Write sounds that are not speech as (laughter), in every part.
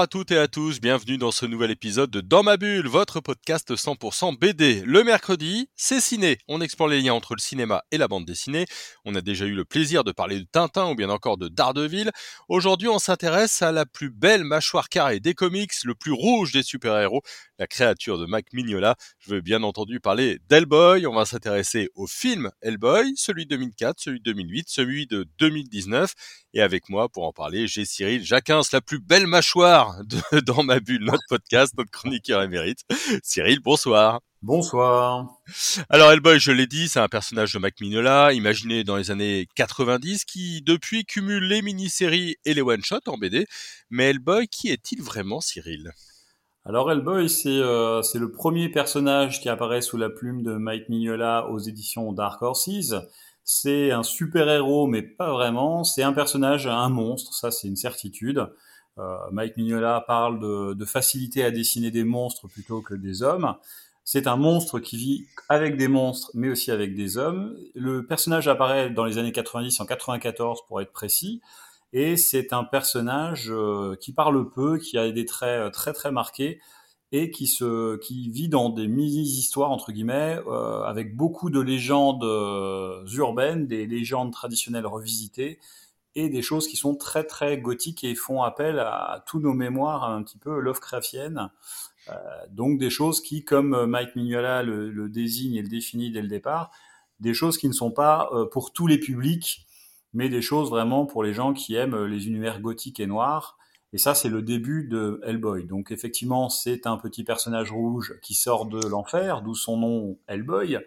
à toutes et à tous, bienvenue dans ce nouvel épisode de Dans ma bulle, votre podcast 100% BD. Le mercredi, c'est ciné. On explore les liens entre le cinéma et la bande dessinée. On a déjà eu le plaisir de parler de Tintin ou bien encore de Daredevil. Aujourd'hui, on s'intéresse à la plus belle mâchoire carrée des comics, le plus rouge des super-héros, la créature de Mac Mignola. Je veux bien entendu parler d'Hellboy. On va s'intéresser au film Hellboy, celui de 2004, celui de 2008, celui de 2019. Et avec moi, pour en parler, j'ai Cyril Jacquins, la plus belle mâchoire de (laughs) Dans ma bulle, notre podcast, notre chroniqueur émérite. Cyril, bonsoir. Bonsoir. Alors Hellboy, je l'ai dit, c'est un personnage de Mac Mignola, imaginé dans les années 90, qui depuis cumule les mini-séries et les one-shots en BD. Mais Hellboy, qui est-il vraiment, Cyril? Alors Hellboy, c'est euh, c'est le premier personnage qui apparaît sous la plume de Mike Mignola aux éditions Dark Horses. C'est un super-héros, mais pas vraiment. C'est un personnage, un monstre, ça c'est une certitude. Euh, Mike Mignola parle de, de, facilité à dessiner des monstres plutôt que des hommes. C'est un monstre qui vit avec des monstres, mais aussi avec des hommes. Le personnage apparaît dans les années 90, en 94 pour être précis, et c'est un personnage euh, qui parle peu, qui a des traits euh, très très marqués, et qui se qui vit dans des mini-histoires entre guillemets avec beaucoup de légendes urbaines, des légendes traditionnelles revisitées et des choses qui sont très très gothiques et font appel à, tous nos mémoires un petit peu Lovecraftiennes. Euh, donc des choses qui, comme Mike Mignola le, désigne et le définit dès le départ, des choses qui ne sont pas euh, pour tous les publics, mais des choses vraiment pour les gens qui aiment les univers gothiques et noirs et ça, c'est le début de Hellboy. Donc effectivement, c'est un petit personnage rouge qui sort de l'enfer, d'où son nom Hellboy,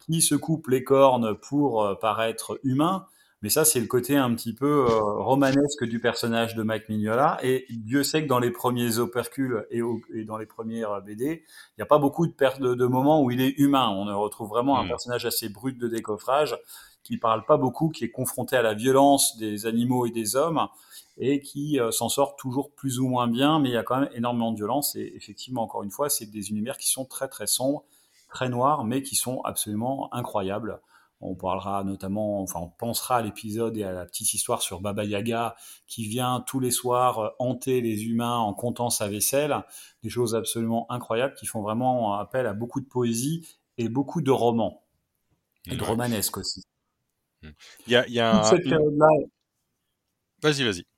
qui se coupe les cornes pour euh, paraître humain. Mais ça, c'est le côté un petit peu euh, romanesque du personnage de Mike Mignola. Et Dieu sait que dans les premiers opercules et, et dans les premières BD, il n'y a pas beaucoup de, de, de, moments où il est humain. On retrouve vraiment un mmh. personnage assez brut de décoffrage, qui parle pas beaucoup, qui est confronté à la violence des animaux et des hommes et qui euh, s'en sort toujours plus ou moins bien, mais il y a quand même énormément de violence. Et effectivement, encore une fois, c'est des univers qui sont très très sombres, très noirs, mais qui sont absolument incroyables. On parlera notamment, enfin, on pensera à l'épisode et à la petite histoire sur Baba Yaga qui vient tous les soirs euh, hanter les humains en comptant sa vaisselle. Des choses absolument incroyables qui font vraiment appel à beaucoup de poésie et beaucoup de romans. Et de romanesque aussi. Il y a, il y a. Vas-y, vas-y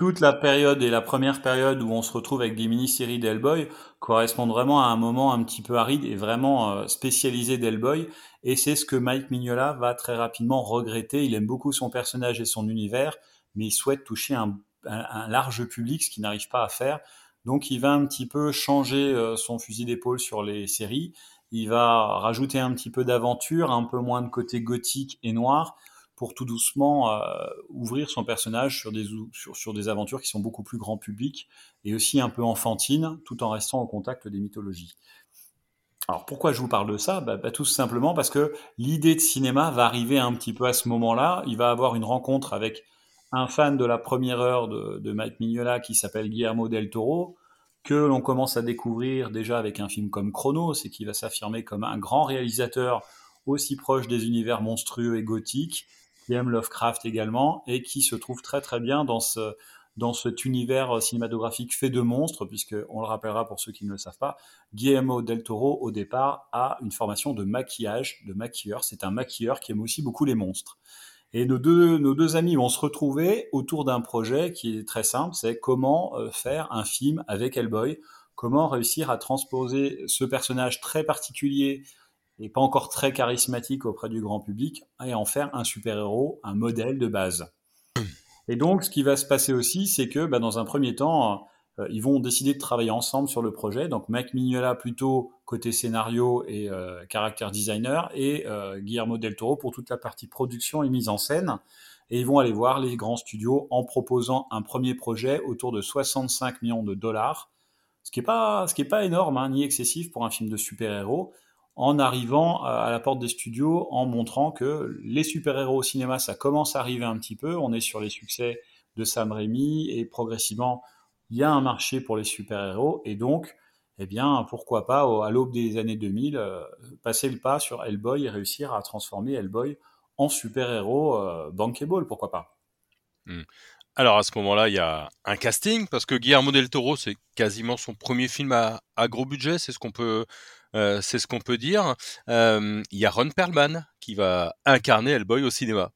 toute la période et la première période où on se retrouve avec des mini-séries d'Hellboy correspondent vraiment à un moment un petit peu aride et vraiment euh, spécialisé d'Hellboy. Et c'est ce que Mike Mignola va très rapidement regretter. Il aime beaucoup son personnage et son univers, mais il souhaite toucher un, large public, ce qu'il n'arrive pas à faire. Donc il va un petit peu changer euh, son fusil d'épaule sur les séries. Il va rajouter un petit peu d'aventure, un peu moins de côté gothique et noir pour tout doucement euh, ouvrir son personnage sur des, sur, des aventures qui sont beaucoup plus grand public et aussi un peu enfantines, tout en restant au contact des mythologies. Alors pourquoi je vous parle de ça? Bah, bah, Tout simplement parce que l'idée de cinéma va arriver un petit peu à ce moment-là. Il va avoir une rencontre avec un fan de la première heure de, de Mike Mignola qui s'appelle Guillermo del Toro, que l'on commence à découvrir déjà avec un film comme Chronos et qui va s'affirmer comme un grand réalisateur aussi proche des univers monstrueux et gothiques qui aime Lovecraft également et qui se trouve très très bien dans ce dans cet univers cinématographique fait de monstres, puisque on le rappellera pour ceux qui ne le savent pas, Guillermo del Toro au départ a une formation de maquillage, de maquilleur. C'est un maquilleur qui aime aussi beaucoup les monstres. Et nos deux, nos deux amis vont se retrouver autour d'un projet qui est très simple, c'est comment euh, faire un film avec Hellboy, comment réussir à transposer ce personnage très particulier et pas encore très charismatique auprès du grand public, et en faire un super-héros, un modèle de base. Et donc, ce qui va se passer aussi, c'est que bah, dans un premier temps, euh, ils vont décider de travailler ensemble sur le projet. Donc, Mike Mignola plutôt côté scénario et euh, caractère designer, et euh, Guillermo del Toro pour toute la partie production et mise en scène. Et ils vont aller voir les grands studios en proposant un premier projet autour de 65 millions de dollars, ce qui n'est pas, pas énorme, hein, ni excessif pour un film de super-héros en arrivant à la porte des studios, en montrant que les super-héros au cinéma, ça commence à arriver un petit peu. On est sur les succès de Sam Raimi et progressivement, il y a un marché pour les super-héros et donc, eh bien, pourquoi pas, à l'aube des années 2000, euh, passer le pas sur Hellboy et réussir à transformer Hellboy en super-héros euh, bankable, pourquoi pas. Hmm. Alors à ce moment-là, il y a un casting parce que Guillermo del Toro, c'est quasiment son premier film à, gros budget, c'est ce qu'on peut, euh, dire. il y a Ron Perlman qui va incarner Hellboy au cinéma.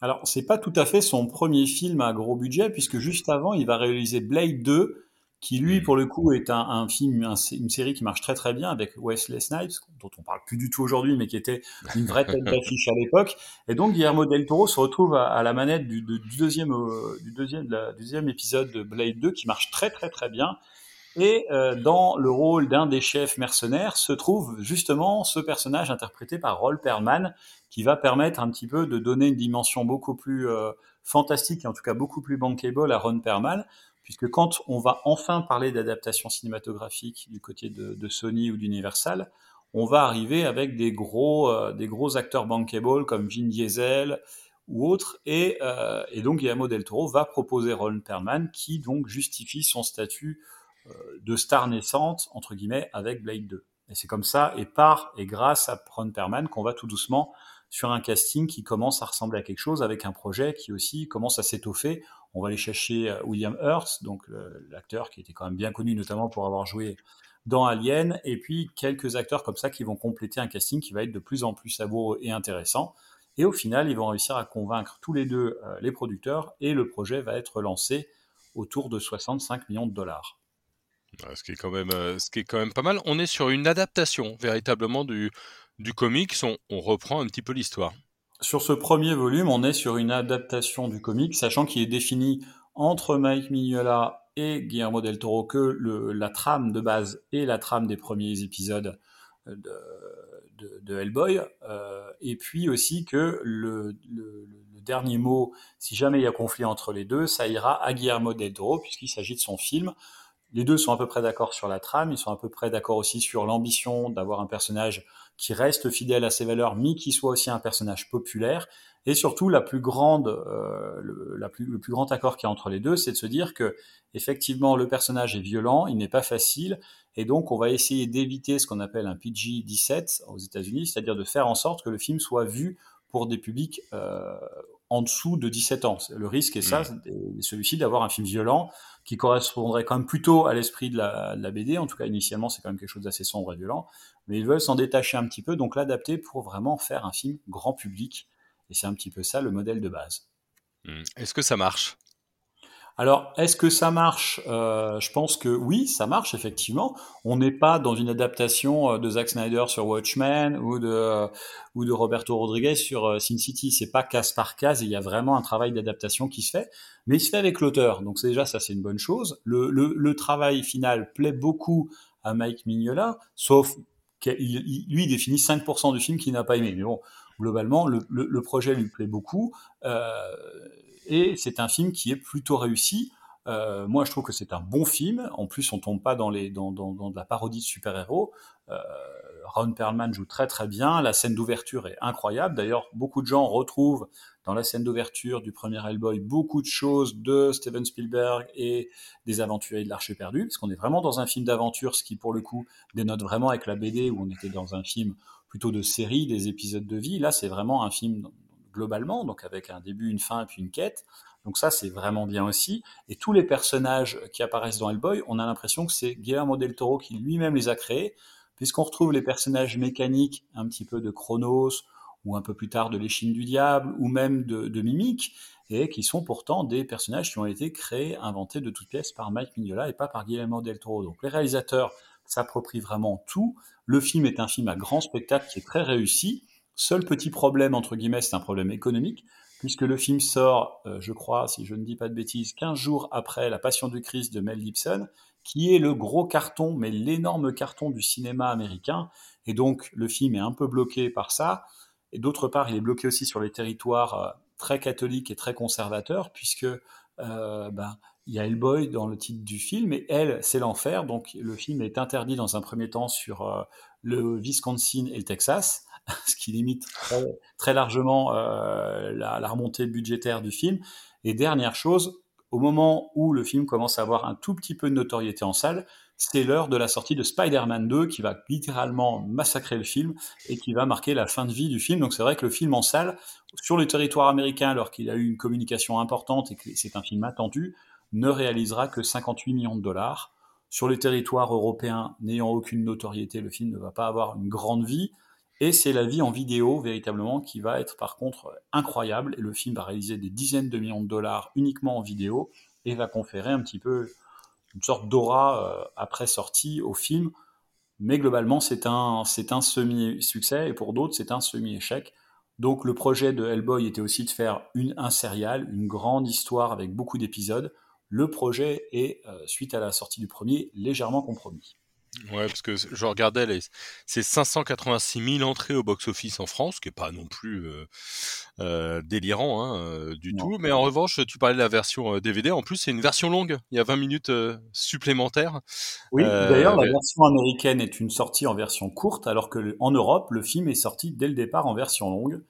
Alors, c'est pas tout à fait son premier film à gros budget, puisque juste avant, il va réaliser Blade 2, qui lui, hmm. pour le coup, est un, film, une série qui marche très très bien avec Wesley Snipes, dont on parle plus du tout aujourd'hui, mais qui était une vraie tête d'affiche à l'époque. Et donc, Guillermo del Toro se retrouve à, la manette du, deuxième, euh, du, deuxième, du deuxième épisode de Blade 2, qui marche très très très bien. Et euh, dans le rôle d'un des chefs mercenaires se trouve justement ce personnage interprété par Roll Perlman, qui va permettre un petit peu de donner une dimension beaucoup plus euh, fantastique et en tout cas beaucoup plus bankable à Ron Perlman, puisque quand on va enfin parler d'adaptation cinématographique du côté de, Sony ou d'Universal, on va arriver avec des gros, euh, des gros acteurs bankable comme Vin Diesel ou autres, et, et donc Guillermo del Toro va proposer Ron Perlman qui donc justifie son statut euh, de star naissante, entre guillemets, avec Blade 2. Et c'est comme ça, et par et grâce à Ron Perman, qu'on va tout doucement sur un casting qui commence à ressembler à quelque chose, avec un projet qui aussi commence à s'étoffer. On va aller chercher euh, William Hurt, donc l'acteur qui était quand même bien connu, notamment pour avoir joué dans Alien, et puis quelques acteurs comme ça qui vont compléter un casting qui va être de plus en plus savoureux et intéressant. Et au final, ils vont réussir à convaincre tous les deux euh, les producteurs, et le projet va être lancé autour de 65 millions de dollars. Ce qui, est quand même, euh, pas mal. On est sur une adaptation véritablement du, du comics. On, reprend un petit peu l'histoire. Sur ce premier volume, on est sur une adaptation du comic, sachant qu'il est défini entre Mike Mignola et Guillermo del Toro que la trame de base et la trame des premiers épisodes de, de, Hellboy, euh, et puis aussi que le, le, dernier mot, si jamais il y a conflit entre les deux, ça ira à Guillermo del Toro, puisqu'il s'agit de son film. Les deux sont à peu près d'accord sur la trame, ils sont à peu près d'accord aussi sur l'ambition d'avoir un personnage qui reste fidèle à ses valeurs, mais qui soit aussi un personnage populaire. Et surtout, la plus grande, euh, le, plus, plus grand accord qu'il y a entre les deux, c'est de se dire que effectivement le personnage est violent, il n'est pas facile, et donc on va essayer d'éviter ce qu'on appelle un PG-17 aux États-Unis, c'est-à-dire de faire en sorte que le film soit vu pour des publics euh, en dessous de 17 ans. Le risque est ça, mmh. celui-ci d'avoir un film violent qui correspondrait quand même plutôt à l'esprit de la, BD. En tout cas, initialement, c'est quand même quelque chose d'assez sombre et violent. Mais ils veulent s'en détacher un petit peu, donc l'adapter pour vraiment faire un film grand public. Et c'est un petit peu ça le modèle de base. Mmh. Est-ce que ça marche? Alors, est-ce que ça marche? Euh, Je pense que oui, ça marche effectivement. On n'est pas dans une adaptation euh, de Zack Snyder sur Watchmen ou de euh, ou de Roberto Rodriguez sur Sin City. C'est pas case par case. Il y a vraiment un travail d'adaptation qui se fait, mais il se fait avec l'auteur. Donc déjà, ça c'est une bonne chose. Le, le, travail final plaît beaucoup à Mike Mignola, sauf qu'il lui définit 5% du film qu'il n'a pas aimé. Mais bon, globalement, le, le, projet lui plaît beaucoup. Euh, et c'est un film qui est plutôt réussi. Euh, moi, je trouve que c'est un bon film. En plus, on tombe pas dans, les, dans, dans, de la parodie de super-héros. Euh, Ron Perlman joue très très bien. La scène d'ouverture est incroyable. D'ailleurs, beaucoup de gens retrouvent dans la scène d'ouverture du premier Hellboy beaucoup de choses de Steven Spielberg et des Aventuriers de l'Arche perdue, parce qu'on est vraiment dans un film d'aventure, ce qui pour le coup dénote vraiment avec la BD où on était dans un film plutôt de série, des épisodes de vie. Là, c'est vraiment un film globalement, donc avec un début, une fin puis une quête. Donc ça, c'est vraiment bien aussi. Et tous les personnages qui apparaissent dans Hellboy, on a l'impression que c'est Guillermo del Toro qui lui-même les a créés, puisqu'on retrouve les personnages mécaniques un petit peu de Chronos, ou un peu plus tard de l'échine du diable, ou même de, de Mimic, et qui sont pourtant des personnages qui ont été créés, inventés de toutes pièces par Mike Mignola et pas par Guillermo del Toro. Donc les réalisateurs s'approprient vraiment tout. Le film est un film à grand spectacle qui est très réussi. Seul petit problème, entre guillemets, c'est un problème économique, puisque le film sort, euh, je crois, si je ne dis pas de bêtises, 15 jours après La Passion du Christ de Mel Gibson, qui est le gros carton, mais l'énorme carton du cinéma américain. Et donc, le film est un peu bloqué par ça. Et d'autre part, il est bloqué aussi sur les territoires euh, très catholiques et très conservateurs, puisque euh, ben, il y a Hellboy dans le titre du film, et elle, c'est l'enfer. Donc, le film est interdit dans un premier temps sur le Wisconsin et le Texas. (laughs) ce qui limite très, largement euh, la, remontée budgétaire du film. Et dernière chose, au moment où le film commence à avoir un tout petit peu de notoriété en salle, c'est l'heure de la sortie de Spider-Man 2 qui va littéralement massacrer le film et qui va marquer la fin de vie du film. Donc c'est vrai que le film en salle, sur le territoire américain, alors qu'il a eu une communication importante et que c'est un film attendu, ne réalisera que 58 millions de dollars. Sur le territoire européen, n'ayant aucune notoriété, le film ne va pas avoir une grande vie. Et c'est la vie en vidéo, véritablement, qui va être par contre incroyable. Et le film va réaliser des dizaines de millions de dollars uniquement en vidéo et va conférer un petit peu une sorte d'aura euh, après sortie au film. Mais globalement, c'est un, semi-succès et pour d'autres, c'est un semi-échec. Donc le projet de Hellboy était aussi de faire une, un serial, une grande histoire avec beaucoup d'épisodes. Le projet est, euh, suite à la sortie du premier, légèrement compromis. Ouais, parce que je regardais les, c'est 586 000 entrées au box-office en France, qui est pas non plus euh, euh, délirant hein, euh, du tout. Mais en revanche, tu parlais de la version DVD. En plus, c'est une version longue. Il y a 20 minutes supplémentaires. Oui, d'ailleurs, la version américaine est une sortie en version courte, alors que en Europe, le film est sorti dès le départ en version longue.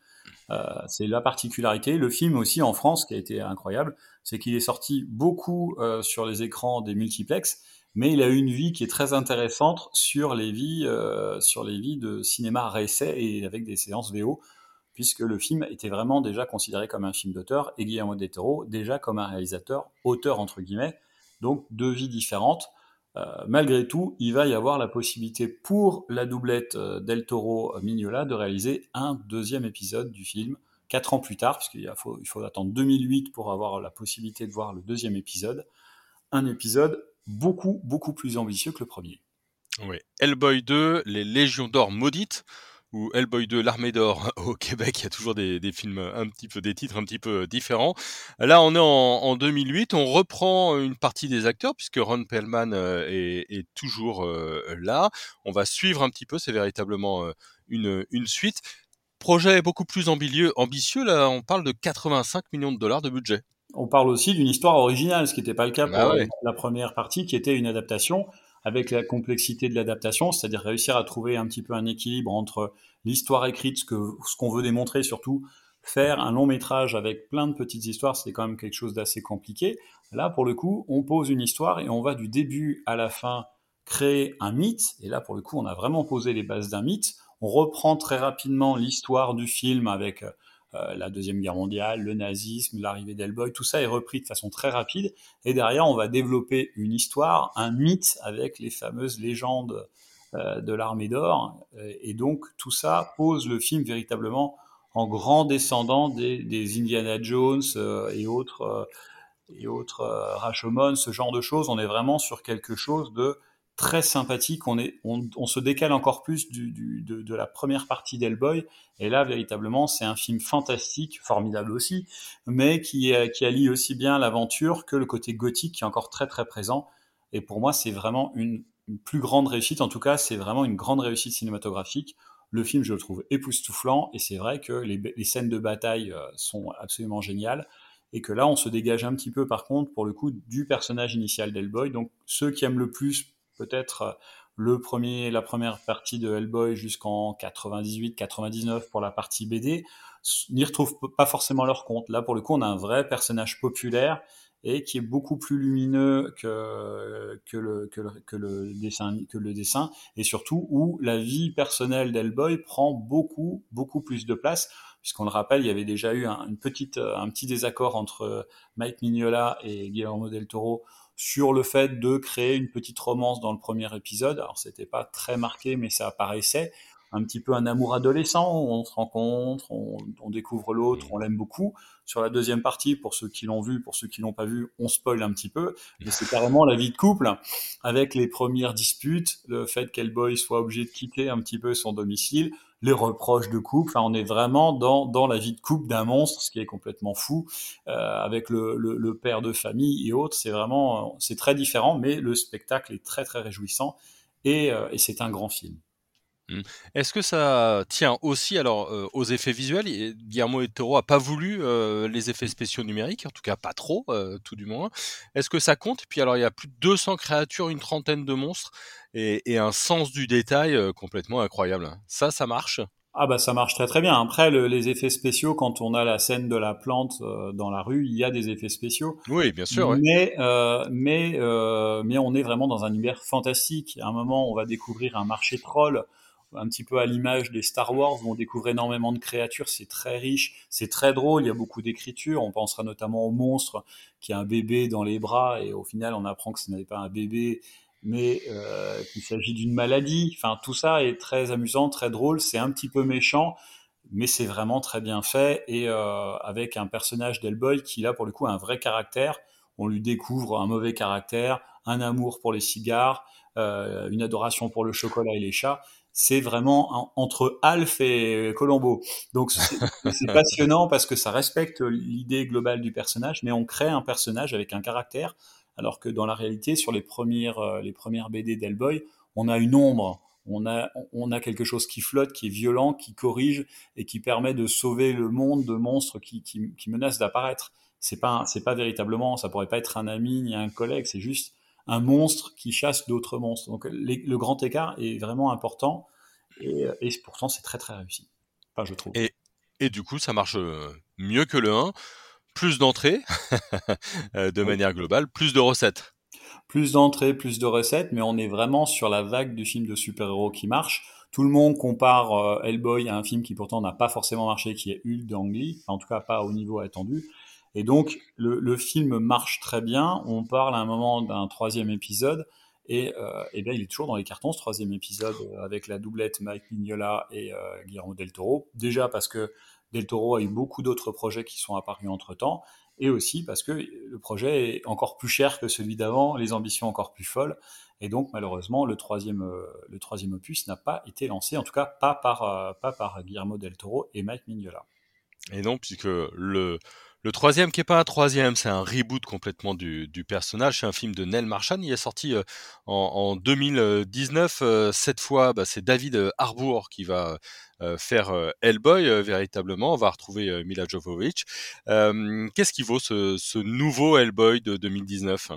c'est la particularité. Le film aussi en France, qui a été incroyable, c'est qu'il est sorti beaucoup sur les écrans des multiplex mais il a eu une vie qui est très intéressante sur les vies, euh, sur les vies de cinéma réessai et avec des séances VO, puisque le film était vraiment déjà considéré comme un film d'auteur et Guillermo del Toro déjà comme un réalisateur auteur entre guillemets, donc deux vies différentes. Euh, malgré tout, il va y avoir la possibilité pour la doublette euh, del Toro Mignola de réaliser un deuxième épisode du film quatre ans plus tard, puisqu'il faut, il faut attendre 2008 pour avoir la possibilité de voir le deuxième épisode. Un épisode beaucoup, beaucoup plus ambitieux que le premier. Oui. Hellboy 2, Les Légions d'Or maudites, ou Hellboy 2, l'Armée d'Or (laughs) au Québec, il y a toujours des, films un petit peu, des titres un petit peu différents. Là, on est en, 2008, on reprend une partie des acteurs, puisque Ron Perlman euh, est, toujours euh, là. On va suivre un petit peu, c'est véritablement euh, une, une suite. Projet beaucoup plus ambitieux, ambitieux, là, on parle de 85 millions de dollars de budget on parle aussi d'une histoire originale, ce qui n'était pas le cas bah pour la première partie, qui était une adaptation, avec la complexité de l'adaptation, c'est-à-dire réussir à trouver un petit peu un équilibre entre l'histoire écrite, ce qu'on ce qu'on veut démontrer, surtout faire un long métrage avec plein de petites histoires, c'est quand même quelque chose d'assez compliqué. Là, pour le coup, on pose une histoire et on va du début à la fin créer un mythe. Et là, pour le coup, on a vraiment posé les bases d'un mythe. On reprend très rapidement l'histoire du film avec euh, la Deuxième Guerre mondiale, le nazisme, l'arrivée d'Hellboy, tout ça est repris de façon très rapide. Et derrière, on va développer une histoire, un mythe avec les fameuses légendes euh, de l'armée d'or. Euh, et donc, tout ça pose le film véritablement en grand descendant des, Indiana Jones et autres, et autres Rashomon, ce genre de choses. On est vraiment sur quelque chose de très sympathique. On, est, on, se décale encore plus du, de, la première partie d'Hellboy. Et là, véritablement, c'est un film fantastique, formidable aussi, mais qui, qui allie aussi bien l'aventure que le côté gothique qui est encore très très présent. Et pour moi, c'est vraiment une, plus grande réussite. En tout cas, c'est vraiment une grande réussite cinématographique. Le film, je le trouve époustouflant. Et c'est vrai que les, les, scènes de bataille euh, sont absolument géniales et que là on se dégage un petit peu par contre pour le coup du personnage initial d'Hellboy. Donc ceux qui aiment le plus peut-être euh, le premier, la première partie de Hellboy jusqu'en 98-99 pour la partie BD, n'y retrouvent pas forcément leur compte. Là, pour le coup, on a un vrai personnage populaire et qui est beaucoup plus lumineux que, que, le, que, le, dessin, que le dessin, et surtout où la vie personnelle d'Hellboy prend beaucoup, beaucoup plus de place, puisqu'on le rappelle, il y avait déjà eu un, une petite, un petit désaccord entre Mike Mignola et Guillermo del Toro sur le fait de créer une petite romance dans le premier épisode. Alors c'était pas très marqué, mais ça apparaissait un petit peu un amour adolescent. On se rencontre, on, on découvre l'autre, on l'aime beaucoup. Sur la deuxième partie, pour ceux qui l'ont vu, pour ceux qui l'ont pas vu, on spoil un petit peu. Mais c'est carrément la vie de couple avec les premières disputes, le fait qu'Hellboy soit obligé de quitter un petit peu son domicile, les reproches de couple. Enfin, on est vraiment dans, dans la vie de couple d'un monstre, ce qui est complètement fou, euh, avec le, le, le, père de famille et autres. C'est vraiment, c'est très différent, mais le spectacle est très très réjouissant et, euh, et c'est un grand film. Mmh. Est-ce que ça tient aussi alors euh, aux effets visuels? Guillermo del Toro a pas voulu euh, les effets spéciaux numériques, en tout cas pas trop, euh, tout du moins. Est-ce que ça compte? Puis alors il y a plus de 200 créatures, une trentaine de monstres et, et un sens du détail complètement incroyable. Ça, ça marche? Ah bah ça marche très très bien. Après les effets spéciaux, quand on a la scène de la plante euh, dans la rue, il y a des effets spéciaux. Oui, bien sûr. Mais euh, mais euh, mais on est vraiment dans un univers fantastique. À un moment, on va découvrir un marché troll, un petit peu à l'image des Star Wars, où on découvre énormément de créatures. C'est très riche, c'est très drôle. Il y a beaucoup d'écriture. On pensera notamment au monstre qui a un bébé dans les bras et au final, on apprend que ce n'est pas un bébé mais euh, qu'il s'agit d'une maladie. Enfin, tout ça est très amusant, très drôle. C'est un petit peu méchant, mais c'est vraiment très bien fait et euh, avec un personnage d'Hellboy qui là pour le coup a un vrai caractère. On lui découvre un mauvais caractère, un amour pour les cigares, euh, une adoration pour le chocolat et les chats. C'est vraiment entre Alf et Colombo. Donc (laughs) c'est passionnant parce que ça respecte l'idée globale du personnage, mais on crée un personnage avec un caractère alors que dans la réalité, sur les premières, euh, les premières BD d'Hellboy, on a une ombre, on a, on a quelque chose qui flotte, qui est violent, qui corrige et qui permet de sauver le monde de monstres qui, qui, qui menacent d'apparaître. C'est pas, c'est pas véritablement, ça pourrait pas être un ami ni un collègue, c'est juste un monstre qui chasse d'autres monstres. Donc le grand écart est vraiment important et, et pourtant c'est très très réussi. Enfin, je trouve. Et, et du coup, ça marche euh, mieux que le 1 plus d'entrées (laughs) euh, de manière globale, plus de recettes. Plus d'entrées, plus de recettes, mais on est vraiment sur la vague du film de super-héros qui marche. Tout le monde compare euh, Hellboy à un film qui pourtant n'a pas forcément marché, qui est Hulk d'Ang en tout cas pas au niveau attendu. Et donc le, film marche très bien. On parle à un moment d'un troisième épisode, et, euh, et bien il est toujours dans les cartons ce troisième épisode avec la doublette Mike Mignola et Guillermo del Toro. Déjà parce que Del Toro a eu beaucoup d'autres projets qui sont apparus entre-temps, et aussi parce que le projet est encore plus cher que celui d'avant, les ambitions encore plus folles, et donc malheureusement le troisième, euh, le troisième opus n'a pas été lancé, en tout cas pas par, euh, pas par Guillermo Del Toro et Mike Mignola. Et non, puisque le, le troisième, qui est pas un troisième, c'est un reboot complètement du, personnage. C'est un film de Nell Marchand. Il est sorti euh, en, en, 2019. cette fois, bah, c'est David Harbour qui va euh, faire euh, Hellboy euh, véritablement. On va retrouver Mila Jovovich. Qu'est-ce qui vaut ce, ce nouveau Hellboy de 2019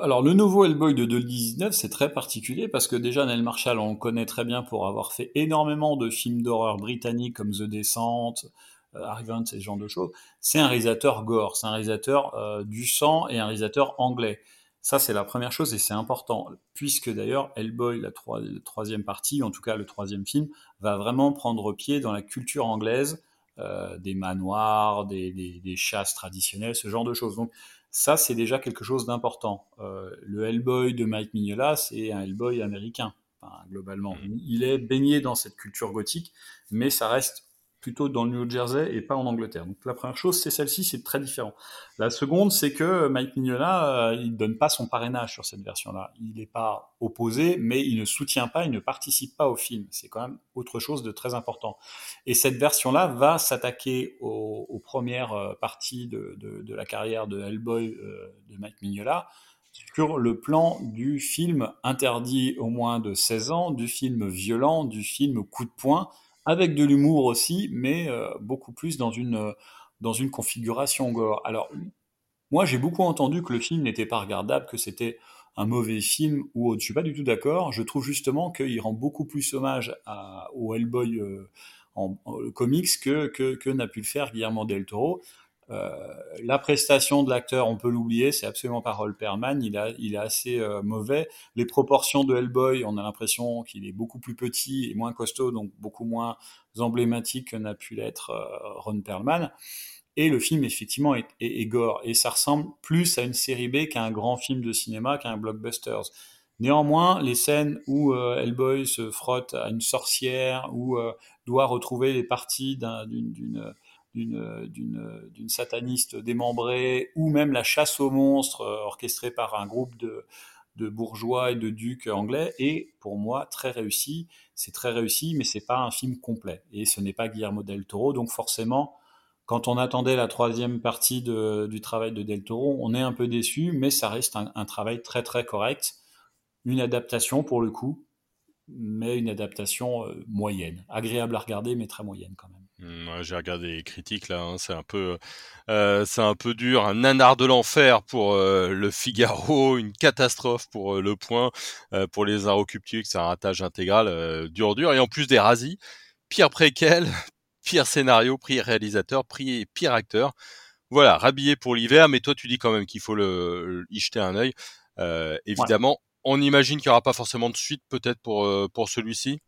alors le nouveau Hellboy de 2019, c'est très particulier parce que déjà Neil Marshall, on le connaît très bien pour avoir fait énormément de films d'horreur britanniques comme The Descent, euh, Arrivant, ce genre de choses. C'est un réalisateur gore, c'est un réalisateur du sang et un réalisateur anglais. Ça, c'est la première chose et c'est important, puisque d'ailleurs, Hellboy, la, troisième partie, en tout cas le troisième film, va vraiment prendre pied dans la culture anglaise, euh, des manoirs, des, chasses traditionnelles, ce genre de choses. Donc ça, c'est déjà quelque chose d'important. Euh, le Hellboy de Mike Mignola, c'est un Hellboy américain, globalement. Mmh. Il est baigné dans cette culture gothique, mais ça reste plutôt dans le New Jersey et pas en Angleterre. Donc la première chose, c'est celle-ci, c'est très différent. La seconde, c'est que Mike Mignola, euh, il donne pas son parrainage sur cette version-là. Il n'est pas opposé, mais il ne soutient pas, il ne participe pas au film. C'est quand même autre chose de très important. Et cette version-là va s'attaquer aux, premières euh, parties de, la carrière de Hellboy euh, de Mike Mignola sur le plan du film interdit au moins de 16 ans, du film violent, du film coup de poing, avec de l'humour aussi, mais euh, beaucoup plus dans une, euh, dans une configuration gore. Alors, moi, j'ai beaucoup entendu que le film n'était pas regardable, que c'était un mauvais film ou autre. Je suis pas du tout d'accord. Je trouve justement qu'il rend beaucoup plus hommage au Hellboy euh, en, comics que, que n'a pu le faire Guillermo del Toro. Euh, la prestation de l'acteur, on peut l'oublier, c'est absolument pas Roll Perman, il, est assez euh, mauvais. Les proportions de Hellboy, on a l'impression qu'il est beaucoup plus petit et moins costaud, donc beaucoup moins emblématique que n'a pu l'être euh, Ron Perlman. Et le film, effectivement, est, gore. Et ça ressemble plus à une série B qu'à un grand film de cinéma, qu'à un blockbuster. Néanmoins, les scènes où Hellboy se frotte à une sorcière, ou doit retrouver les parties d'une d'une sataniste démembrée, ou même la chasse aux monstres euh, orchestrée par un groupe de, bourgeois et de ducs anglais, est pour moi très réussi. C'est très réussi, mais c'est pas un film complet. Et ce n'est pas Guillermo del Toro, donc forcément, quand on attendait la troisième partie du travail de del Toro, on est un peu déçu, mais ça reste un, un travail très très correct. Une adaptation pour le coup, mais une adaptation euh, moyenne, agréable à regarder, mais très moyenne quand même. Mmh, j'ai regardé les critiques là, hein, c'est un peu, euh, c'est un peu dur, un nanar de l'enfer pour euh, le Figaro, (laughs) une catastrophe pour Le Point, pour les Inrecuptibles, c'est un ratage intégral, dur dur, et en plus des rasis, pire préquel, (laughs) pire scénario, pire réalisateur, pire acteur. Voilà, rhabillé pour l'hiver, mais toi tu dis quand même qu'il faut le, y jeter un œil. Euh, évidemment, on imagine qu'il n'y aura pas forcément de suite peut-être pour, euh, pour celui-ci?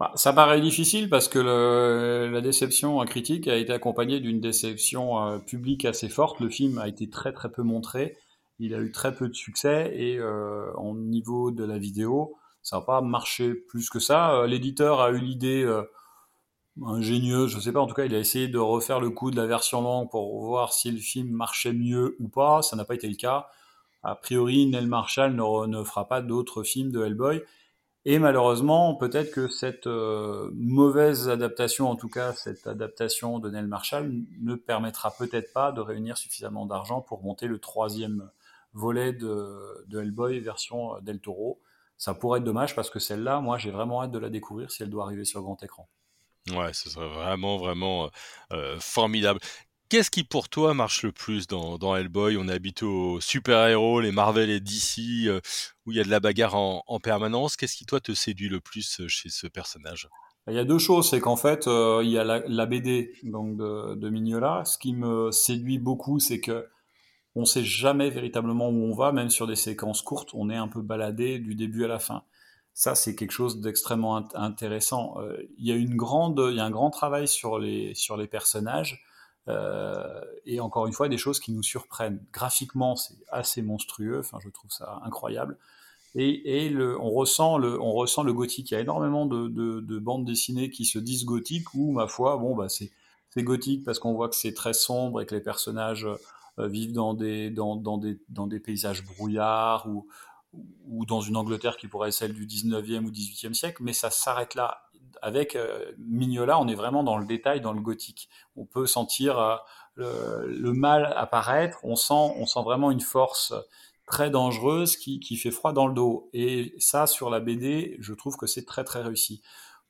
Bah, ça paraît difficile parce que la déception critique a été accompagnée d'une déception euh, publique assez forte. Le film a été très très peu montré, il a eu très peu de succès et euh, au niveau de la vidéo, ça n'a pas marché plus que ça. Euh, l'éditeur a eu l'idée euh, ingénieuse, je sais pas, en tout cas il a essayé de refaire le coup de la version longue pour voir si le film marchait mieux ou pas, ça n'a pas été le cas. A priori, Neil Marshall ne, ne fera pas d'autres films de Hellboy. Et malheureusement, peut-être que cette euh, mauvaise adaptation, en tout cas cette adaptation de Neil Marshall, ne permettra peut-être pas de réunir suffisamment d'argent pour monter le troisième volet de, Hellboy version Del Toro. Ça pourrait être dommage parce que celle-là, moi, j'ai vraiment hâte de la découvrir si elle doit arriver sur grand écran. Ouais, ce serait vraiment, vraiment euh, formidable. Qu'est-ce qui pour toi marche le plus dans, Hellboy? On est habitué aux super-héros, les Marvel et DC, euh, où il y a de la bagarre en, en permanence. Qu'est-ce qui toi te séduit le plus euh, chez ce personnage? Il y a deux choses, c'est qu'en fait, euh, il y a la, BD donc de, Mignola. Ce qui me séduit beaucoup, c'est que on sait jamais véritablement où on va, même sur des séquences courtes, on est un peu baladé du début à la fin. Ça, c'est quelque chose d'extrêmement intéressant. Il y a une grande, y a un grand travail sur les sur les personnages et encore une fois, des choses qui nous surprennent. Graphiquement, c'est assez monstrueux. Enfin, je trouve ça incroyable. Et, le, on ressent le, on ressent le gothique. Il y a énormément de, de, de bandes dessinées qui se disent gothiques ou, ma foi, bon, bah, c'est, gothique parce qu'on voit que c'est très sombre et que les personnages euh, vivent dans des, dans, des, dans des paysages brouillards ou, ou dans une Angleterre qui pourrait être celle du 19e ou 18e siècle, mais ça s'arrête là avec euh, Mignola, on est vraiment dans le détail, dans le gothique. On peut sentir euh, le, mal apparaître, on sent, on sent vraiment une force très dangereuse qui, qui, fait froid dans le dos. Et ça, sur la BD, je trouve que c'est très très réussi.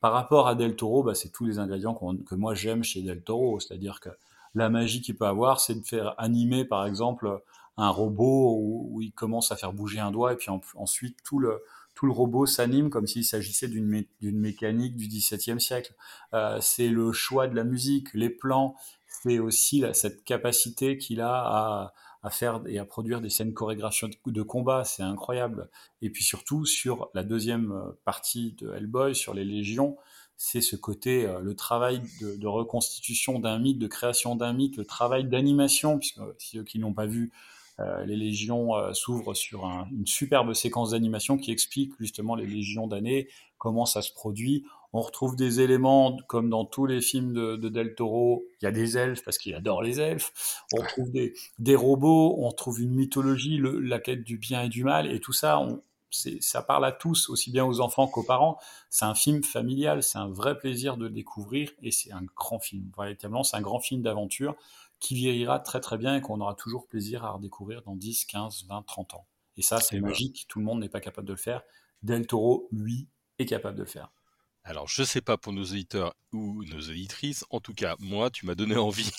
Par rapport à Del Toro, bah, c'est tous les ingrédients que moi j'aime chez Del Toro, c'est-à-dire que la magie qu'il peut avoir, c'est de faire animer, par exemple, un robot où, il commence à faire bouger un doigt et puis en, ensuite tout le, tout le robot s'anime comme s'il s'agissait d'une mé mécanique du XVIIe siècle. Euh, c'est le choix de la musique, les plans, c'est aussi cette capacité qu'il a à, à, faire et à produire des scènes chorégraphiques de combat, c'est incroyable. Et puis surtout sur la deuxième partie de Hellboy, sur les légions, c'est ce côté, euh, le travail de, de reconstitution d'un mythe, de création d'un mythe, le travail d'animation, puisque ceux qui n'ont pas vu, euh, les légions euh, s'ouvrent sur un, une superbe séquence d'animation qui explique justement les légions d'années, comment ça se produit. On retrouve des éléments comme dans tous les films de, de Del Toro. Il y a des elfes parce qu'il adore les elfes. On retrouve des, des, robots. On retrouve une mythologie, le, la quête du bien et du mal. Et tout ça, on, ça parle à tous, aussi bien aux enfants qu'aux parents. C'est un film familial, c'est un vrai plaisir de le découvrir et c'est un grand film. Véritablement, c'est un grand film d'aventure qui vieillira très très bien et qu'on aura toujours plaisir à redécouvrir dans 10, 15, 20, 30 ans. Et ça, c'est magique, tout le monde n'est pas capable de le faire. Del Toro, lui, est capable de le faire. Alors, je sais pas pour nos auditeurs ou nos auditrices, en tout cas, moi, tu m'as donné (laughs) envie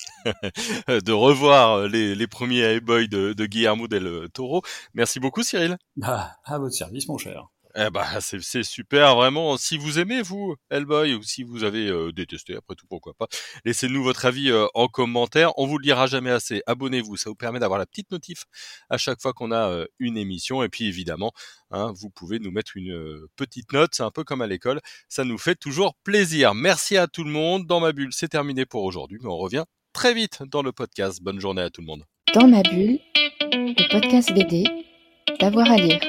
de revoir les, les premiers Hellboy de, de Guillermo del Toro. Merci beaucoup, Cyril. Ah, à votre service, mon cher. Eh bah, c'est super, vraiment. Si vous aimez, vous, Hellboy, ou si vous avez euh, détesté, après tout, pourquoi pas, laissez-nous votre avis euh, en commentaire. On vous le dira jamais assez. Abonnez-vous, ça vous permet d'avoir la petite notif à chaque fois qu'on a euh, une émission. Et puis, évidemment, hein, vous pouvez nous mettre une petite note. C'est un peu comme à l'école. Ça nous fait toujours plaisir. Merci à tout le monde. Dans ma bulle, c'est terminé pour aujourd'hui, mais on revient très vite dans le podcast. Bonne journée à tout le monde. Dans ma bulle, le podcast BD, d'avoir à lire.